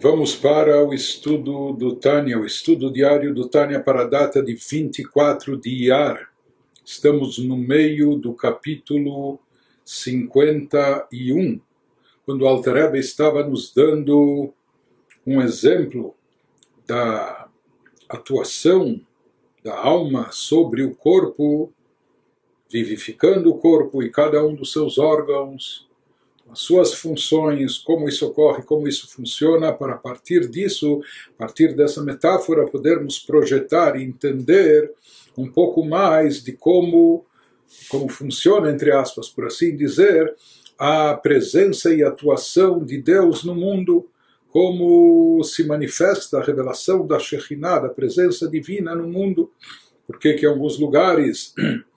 Vamos para o estudo do Tânia, o estudo diário do Tânia para a data de 24 de Iyar. Estamos no meio do capítulo 51, quando o Alter estava nos dando um exemplo da atuação da alma sobre o corpo, vivificando o corpo e cada um dos seus órgãos, as suas funções, como isso ocorre, como isso funciona, para a partir disso, a partir dessa metáfora, podermos projetar e entender um pouco mais de como, como funciona, entre aspas, por assim dizer, a presença e atuação de Deus no mundo, como se manifesta a revelação da Shekhinah, da presença divina no mundo, porque que em alguns lugares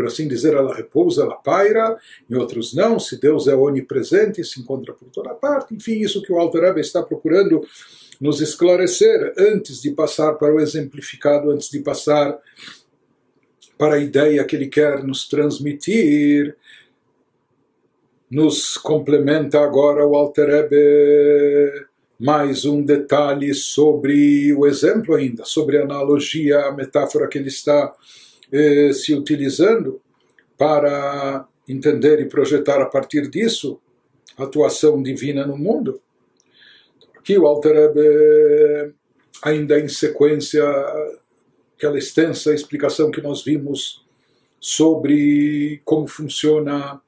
por assim dizer, ela repousa, ela paira, em outros não, se Deus é onipresente, se encontra por toda parte, enfim, isso que o Alter Rebbe está procurando nos esclarecer antes de passar para o exemplificado, antes de passar para a ideia que ele quer nos transmitir, nos complementa agora o Alter Rebbe mais um detalhe sobre o exemplo ainda, sobre a analogia, a metáfora que ele está eh, se utilizando para entender e projetar a partir disso a atuação divina no mundo. Aqui o Alter ainda em sequência, aquela extensa explicação que nós vimos sobre como funciona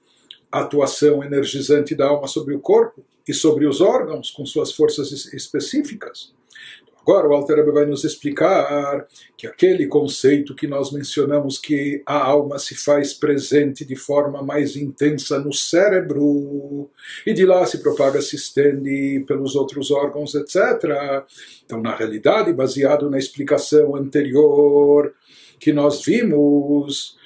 a atuação energizante da alma sobre o corpo e sobre os órgãos com suas forças específicas. Agora o Alter vai nos explicar que aquele conceito que nós mencionamos que a alma se faz presente de forma mais intensa no cérebro e de lá se propaga, se estende pelos outros órgãos, etc. Então, na realidade, baseado na explicação anterior que nós vimos,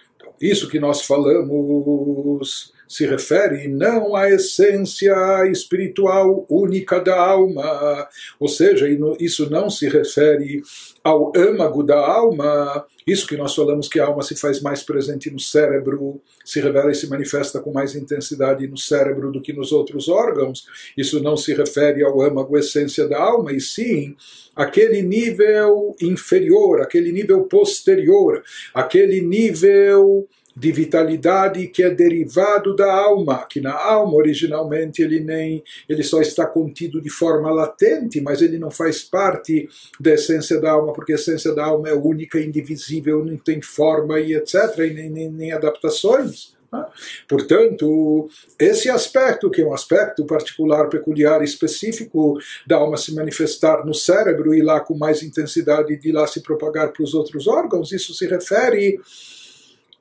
isso que nós falamos se refere não à essência espiritual única da alma, ou seja, isso não se refere ao âmago da alma, isso que nós falamos que a alma se faz mais presente no cérebro, se revela e se manifesta com mais intensidade no cérebro do que nos outros órgãos, isso não se refere ao âmago essência da alma, e sim aquele nível inferior, aquele nível posterior, aquele nível de vitalidade que é derivado da alma, que na alma originalmente ele nem ele só está contido de forma latente, mas ele não faz parte da essência da alma, porque a essência da alma é única, indivisível, não tem forma e etc, e nem, nem, nem adaptações. Né? Portanto, esse aspecto, que é um aspecto particular, peculiar, específico da alma se manifestar no cérebro e lá com mais intensidade de lá se propagar para os outros órgãos, isso se refere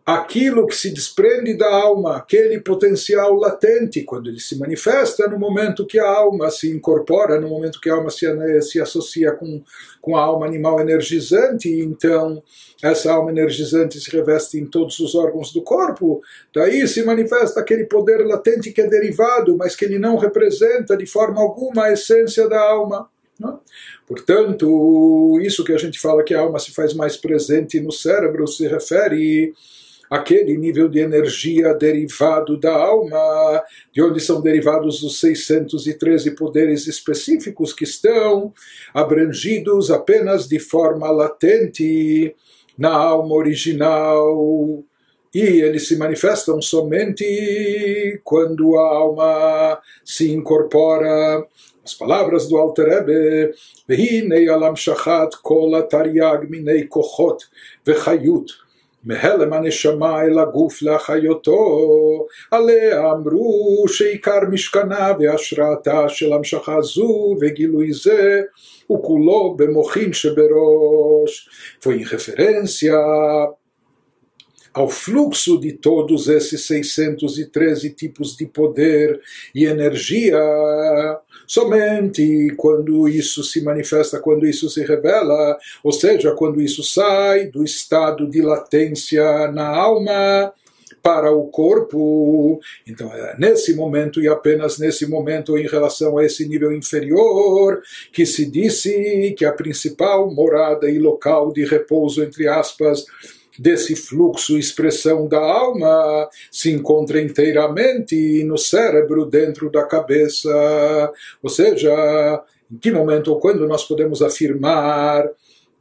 aquilo que se desprende da alma, aquele potencial latente, quando ele se manifesta no momento que a alma se incorpora, no momento que a alma se, se associa com, com a alma animal energizante, então essa alma energizante se reveste em todos os órgãos do corpo, daí se manifesta aquele poder latente que é derivado, mas que ele não representa de forma alguma a essência da alma. Não? Portanto, isso que a gente fala que a alma se faz mais presente no cérebro se refere aquele nível de energia derivado da alma, de onde são derivados os 613 poderes específicos que estão abrangidos apenas de forma latente na alma original. E eles se manifestam somente quando a alma se incorpora as palavras do Alter Rebbe, והנה על המשכת כל התרי"ג מיני כוחות וחיות מהלם הנשמה אל הגוף להחיותו, עליה אמרו שעיקר משכנה והשראתה של המשכה זו וגילוי זה הוא כולו במוחין שבראש. Foi em referência ao fluxo de todos esses 613 tipos de poder e energia somente quando isso se manifesta, quando isso se revela, ou seja, quando isso sai do estado de latência na alma para o corpo. Então, é nesse momento e apenas nesse momento, em relação a esse nível inferior, que se disse que a principal morada e local de repouso, entre aspas, desse fluxo, expressão da alma, se encontra inteiramente no cérebro, dentro da cabeça. Ou seja, em que momento ou quando nós podemos afirmar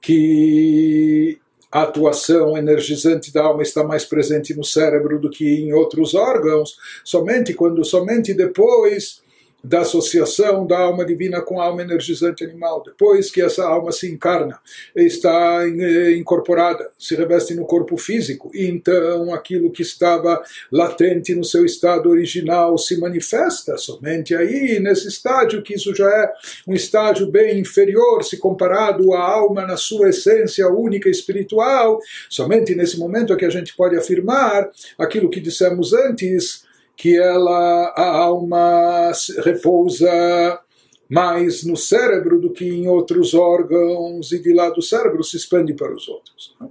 que a atuação energizante da alma está mais presente no cérebro do que em outros órgãos, somente quando, somente depois da associação da alma divina com a alma energizante animal. Depois que essa alma se encarna, está eh, incorporada, se reveste no corpo físico, então aquilo que estava latente no seu estado original se manifesta somente aí, nesse estágio, que isso já é um estágio bem inferior se comparado à alma na sua essência única espiritual. Somente nesse momento é que a gente pode afirmar aquilo que dissemos antes que ela, a alma repousa mais no cérebro do que em outros órgãos e de lá do cérebro se expande para os outros. Né?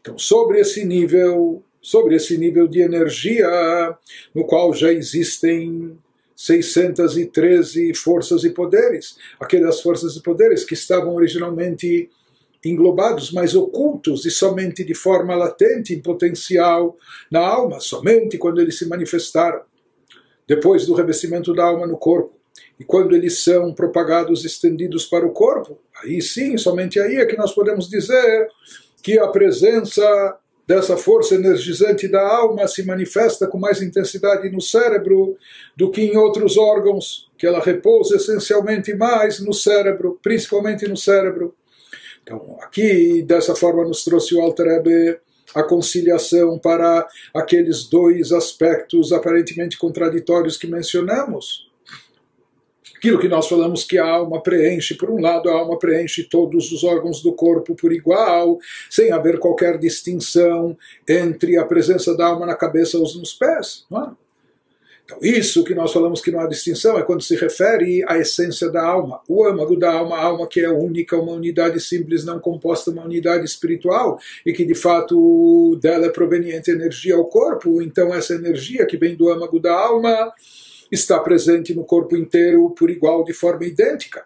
Então, sobre esse nível, sobre esse nível de energia, no qual já existem 613 forças e poderes, aquelas forças e poderes que estavam originalmente englobados, mas ocultos e somente de forma latente, em potencial na alma, somente quando eles se manifestaram, depois do revestimento da alma no corpo. E quando eles são propagados, estendidos para o corpo, aí sim, somente aí é que nós podemos dizer que a presença dessa força energizante da alma se manifesta com mais intensidade no cérebro do que em outros órgãos, que ela repousa essencialmente mais no cérebro, principalmente no cérebro. Então, aqui, dessa forma, nos trouxe o Alter a conciliação para aqueles dois aspectos aparentemente contraditórios que mencionamos. Aquilo que nós falamos que a alma preenche, por um lado, a alma preenche todos os órgãos do corpo por igual, sem haver qualquer distinção entre a presença da alma na cabeça ou nos pés. Não é? Então, isso que nós falamos que não há distinção é quando se refere à essência da alma. O âmago da alma, a alma que é única, uma unidade simples, não composta, uma unidade espiritual, e que de fato dela é proveniente energia ao corpo. Então, essa energia que vem do âmago da alma está presente no corpo inteiro por igual, de forma idêntica.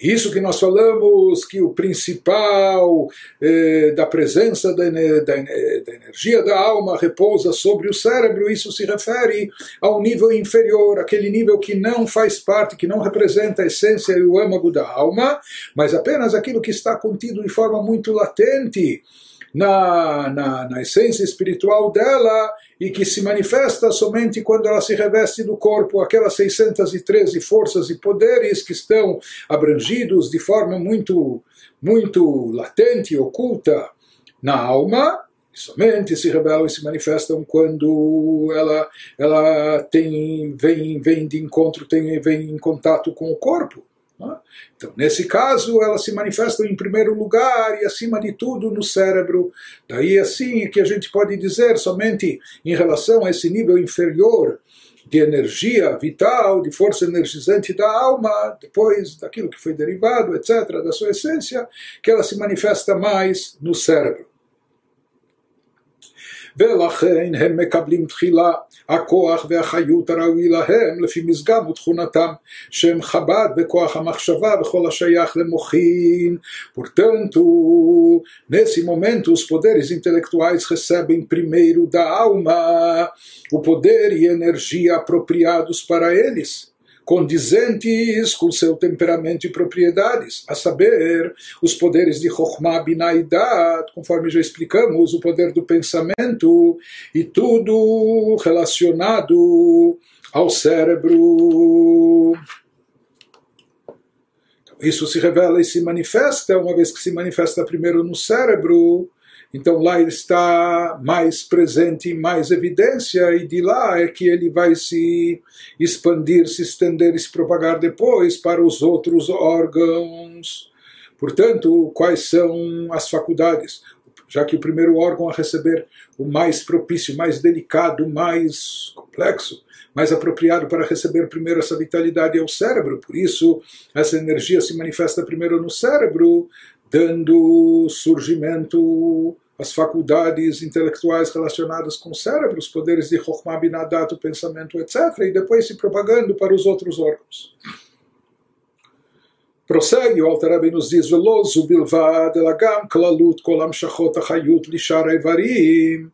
Isso que nós falamos, que o principal eh, da presença da, da, da, energia da alma repousa sobre o cérebro, isso se refere ao nível inferior, aquele nível que não faz parte, que não representa a essência e o âmago da alma, mas apenas aquilo que está contido de forma muito latente na, na, na essência espiritual dela e que se manifesta somente quando ela se reveste do corpo, aquelas 613 forças e poderes que estão abrangidos de forma muito, muito latente, oculta na alma, somente se revelam e se manifestam quando ela, ela tem, vem, vem de encontro, tem, vem em contato com o corpo. É? Então, nesse caso, elas se manifestam em primeiro lugar e, acima de tudo, no cérebro. Daí, assim, que a gente pode dizer somente em relação a esse nível inferior de energia vital, de força energizante da alma, depois daquilo que foi derivado, etc., da sua essência, que ela se manifesta mais no cérebro. ולכן הם מקבלים תחילה הכוח והחיות הראוי להם לפי משגב ותכונתם, שהם חב"ד בכוח המחשבה וכל השייך למוחין. Portanto, nesse momento, os poderes intelectuais recebem primeiro da alma o poder e energia apropriados para eles condizentes com seu temperamento e propriedades, a saber, os poderes de Chokhmah, Binah e Dat, conforme já explicamos, o poder do pensamento e tudo relacionado ao cérebro. Então, isso se revela e se manifesta, uma vez que se manifesta primeiro no cérebro, então lá está mais presente, mais evidência, e de lá é que ele vai se expandir, se estender e se propagar depois para os outros órgãos. Portanto, quais são as faculdades? Já que o primeiro órgão a receber o mais propício, mais delicado, mais complexo, mais apropriado para receber primeiro essa vitalidade é o cérebro. Por isso, essa energia se manifesta primeiro no cérebro, dando surgimento as faculdades intelectuais relacionadas com o cérebro, os poderes de Chokhmah Binadat, o pensamento, etc., e depois se propagando para os outros órgãos. Prossegue, o Alter Rebbe nos diz, ולא זו בלבד, אלא גם כללות כל המשכות החיות לשאר האיברים,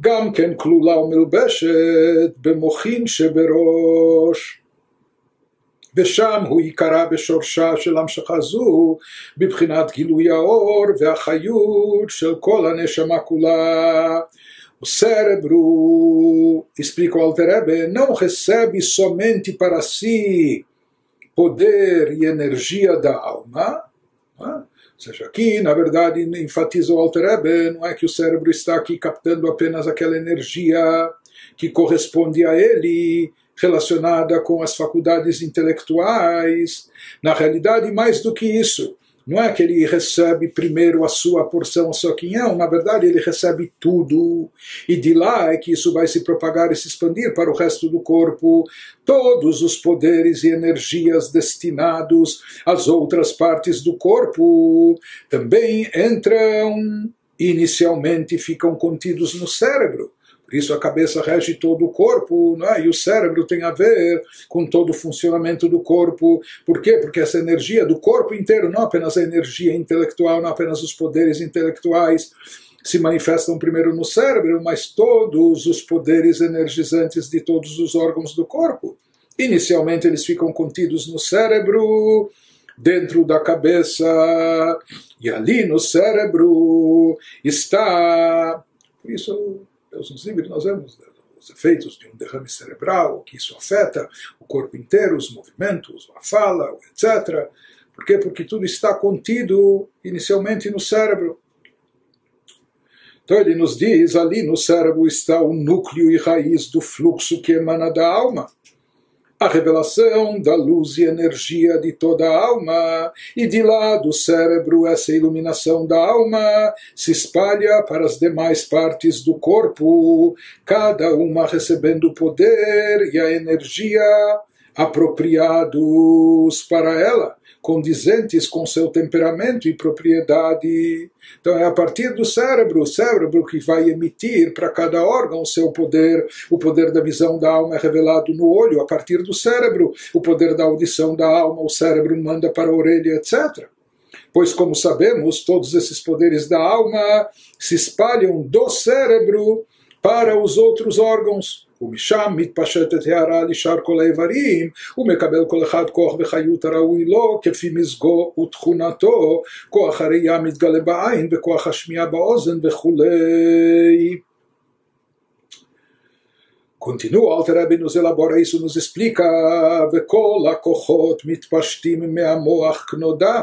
גם כן כלולה ומלבשת במוחין שבראש. ושם הוא עיקרה בשורשה של המשכה זו בבחינת גילוי האור והחיות של כל הנשמה כולה. O cérebro, explica o Alter não recebe somente para si poder e energia da alma. Né? Ou seja, aqui, na verdade, enfatiza o Alter não é que o cérebro está aqui captando apenas aquela energia que corresponde a ele, relacionada com as faculdades intelectuais. Na realidade, mais do que isso, não é que ele recebe primeiro a sua porção, só quinhão, na verdade ele recebe tudo. E de lá é que isso vai se propagar e se expandir para o resto do corpo. Todos os poderes e energias destinados às outras partes do corpo também entram, inicialmente ficam contidos no cérebro isso a cabeça rege todo o corpo, né? e o cérebro tem a ver com todo o funcionamento do corpo. Por quê? Porque essa energia do corpo inteiro, não apenas a energia intelectual, não apenas os poderes intelectuais, se manifestam primeiro no cérebro, mas todos os poderes energizantes de todos os órgãos do corpo. Inicialmente eles ficam contidos no cérebro, dentro da cabeça, e ali no cérebro está. Por isso Deus nos livre, nós vemos os efeitos de um derrame cerebral, que isso afeta o corpo inteiro, os movimentos, a fala, etc. Por quê? Porque tudo está contido inicialmente no cérebro. Então ele nos diz, ali no cérebro está o núcleo e raiz do fluxo que emana da alma a revelação da luz e energia de toda a alma, e de lá do cérebro essa iluminação da alma se espalha para as demais partes do corpo, cada uma recebendo o poder e a energia apropriados para ela condizentes com seu temperamento e propriedade. Então é a partir do cérebro, o cérebro que vai emitir para cada órgão o seu poder. O poder da visão da alma é revelado no olho, a partir do cérebro. O poder da audição da alma, o cérebro manda para a orelha, etc. Pois, como sabemos, todos esses poderes da alma se espalham do cérebro para os outros órgãos. ומשם מתפשטת הערה לשאר כל האיברים, ומקבל כל אחד כוח וחיות הראוי לו, כפי מזגו ותכונתו, כוח הראייה מתגלה בעין, וכוח השמיעה באוזן וכולי. Continua, Alter Rebbe nos elabora isso, nos explica, וכל הכוחות מתפשטים מהמוח כנודע,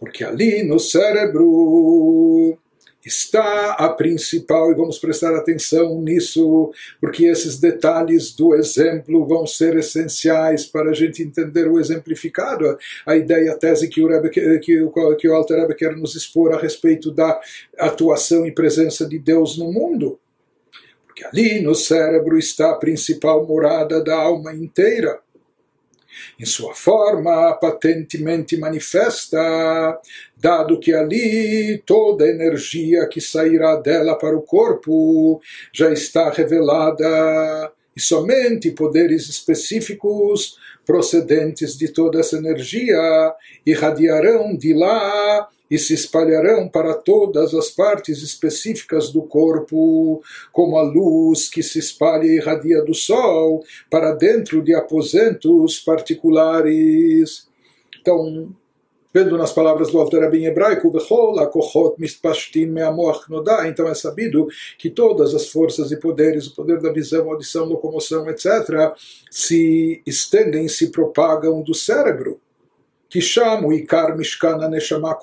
porque ali no cérebro está a principal, e vamos prestar atenção nisso, porque esses detalhes do exemplo vão ser essenciais para a gente entender o exemplificado, a ideia, a tese que o, Rebbe, que, que o Alter Rebbe quer nos expor a respeito da atuação e presença de Deus no mundo. Porque ali no cérebro está a principal morada da alma inteira em sua forma patentemente manifesta, dado que ali toda a energia que sairá dela para o corpo já está revelada e somente poderes específicos procedentes de toda essa energia irradiarão de lá e se espalharão para todas as partes específicas do corpo, como a luz que se espalha e irradia do sol para dentro de aposentos particulares. Então, vendo nas palavras do Alter em hebraico, então é sabido que todas as forças e poderes, o poder da visão, audição, locomoção, etc., se estendem, se propagam do cérebro que chama o Ikar Mishkana Neshama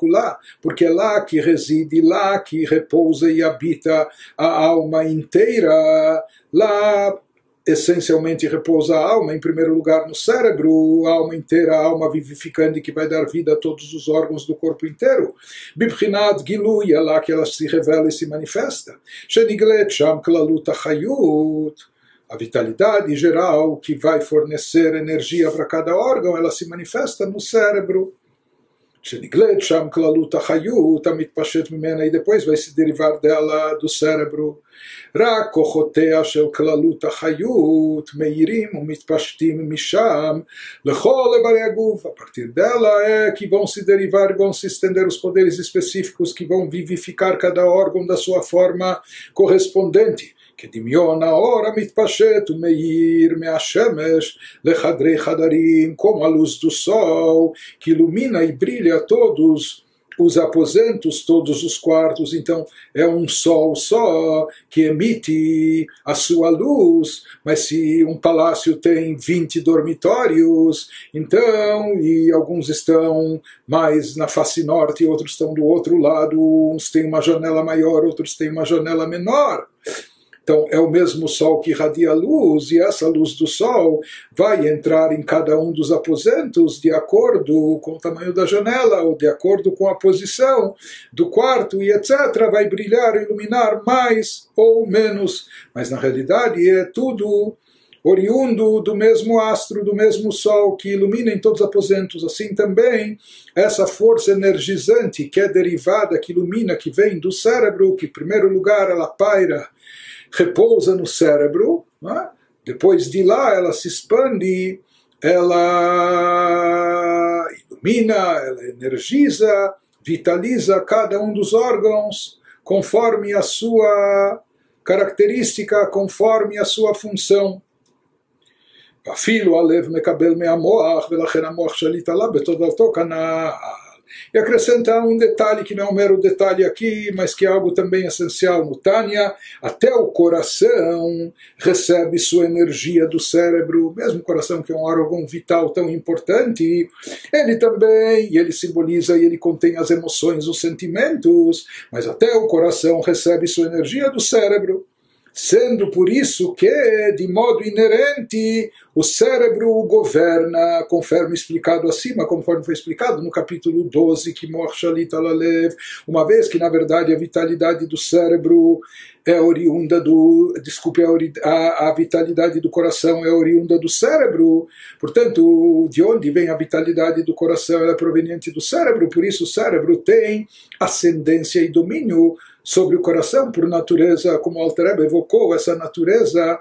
porque é lá que reside, lá que repousa e habita a alma inteira, lá essencialmente repousa a alma, em primeiro lugar no cérebro, a alma inteira, a alma vivificante que vai dar vida a todos os órgãos do corpo inteiro. Bibchinat Gilui, é lá que ela se revela e se manifesta. Sheniglet Sham Klalut Achayut, a vitalidade geral que vai fornecer energia para cada órgão, ela se manifesta no cérebro. שנגלית שם כללות החיות המתפשט ממנה, e depois vai se derivar dela do cérebro. רק כוחותיה של כללות החיות מאירים ומתפשטים משם לכל איברי הגוף. A partir dela é que vão se derivar, vão se estender os poderes específicos que vão vivificar cada órgão da sua forma correspondente כדמיון האור המתפשט ומאיר מהשמש לחדרי חדרים, como a luz do sol, que ilumina e brilha todos os aposentos, todos os quartos, então é um sol só que emite a sua luz, mas se um palácio tem 20 dormitórios, então, e alguns estão mais na face norte, outros estão do outro lado, uns têm uma janela maior, outros têm uma janela menor. Então é o mesmo sol que irradia a luz, e essa luz do sol vai entrar em cada um dos aposentos de acordo com o tamanho da janela, ou de acordo com a posição do quarto, e etc. Vai brilhar, iluminar mais ou menos, mas na realidade é tudo oriundo do mesmo astro, do mesmo sol que ilumina em todos os aposentos. Assim também, essa força energizante que é derivada, que ilumina, que vem do cérebro, que em primeiro lugar ela paira repousa no cérebro, né? depois de lá ela se expande, ela ilumina, ela energiza, vitaliza cada um dos órgãos conforme a sua característica, conforme a sua função. אפילו הלב מקבל מהמוח ולכן המוח שליט עליו בתודעתו כנ"ל e acrescentar um detalhe que não é um mero detalhe aqui, mas que é algo também essencial no Tânia, até o coração recebe sua energia do cérebro, mesmo o coração que é um órgão vital tão importante, ele também, ele simboliza e ele contém as emoções, os sentimentos, mas até o coração recebe sua energia do cérebro sendo por isso que, de modo inerente, o cérebro o governa, conforme explicado acima, conforme foi explicado no capítulo 12, que Morshalit Alalev, uma vez que, na verdade, a vitalidade do cérebro é oriunda do. Desculpe, a, a vitalidade do coração é oriunda do cérebro, portanto, de onde vem a vitalidade do coração? Ela é proveniente do cérebro, por isso o cérebro tem ascendência e domínio sobre o coração por natureza, como o Alter evocou essa natureza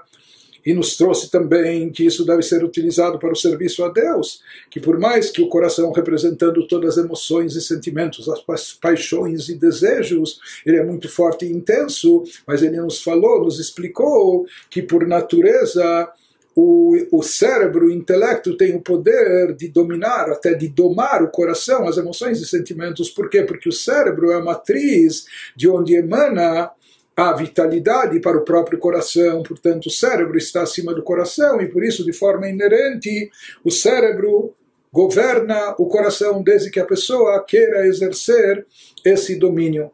e nos trouxe também que isso deve ser utilizado para o serviço a Deus, que por mais que o coração representando todas as emoções e sentimentos, as paixões e desejos, ele é muito forte e intenso, mas ele nos falou, nos explicou que por natureza o, o cérebro, o intelecto tem o poder de dominar, até de domar o coração, as emoções e sentimentos. Por quê? Porque o cérebro é a matriz de onde emana a vitalidade para o próprio coração, portanto, o cérebro está acima do coração e por isso, de forma inerente, o cérebro governa o coração desde que a pessoa queira exercer esse domínio.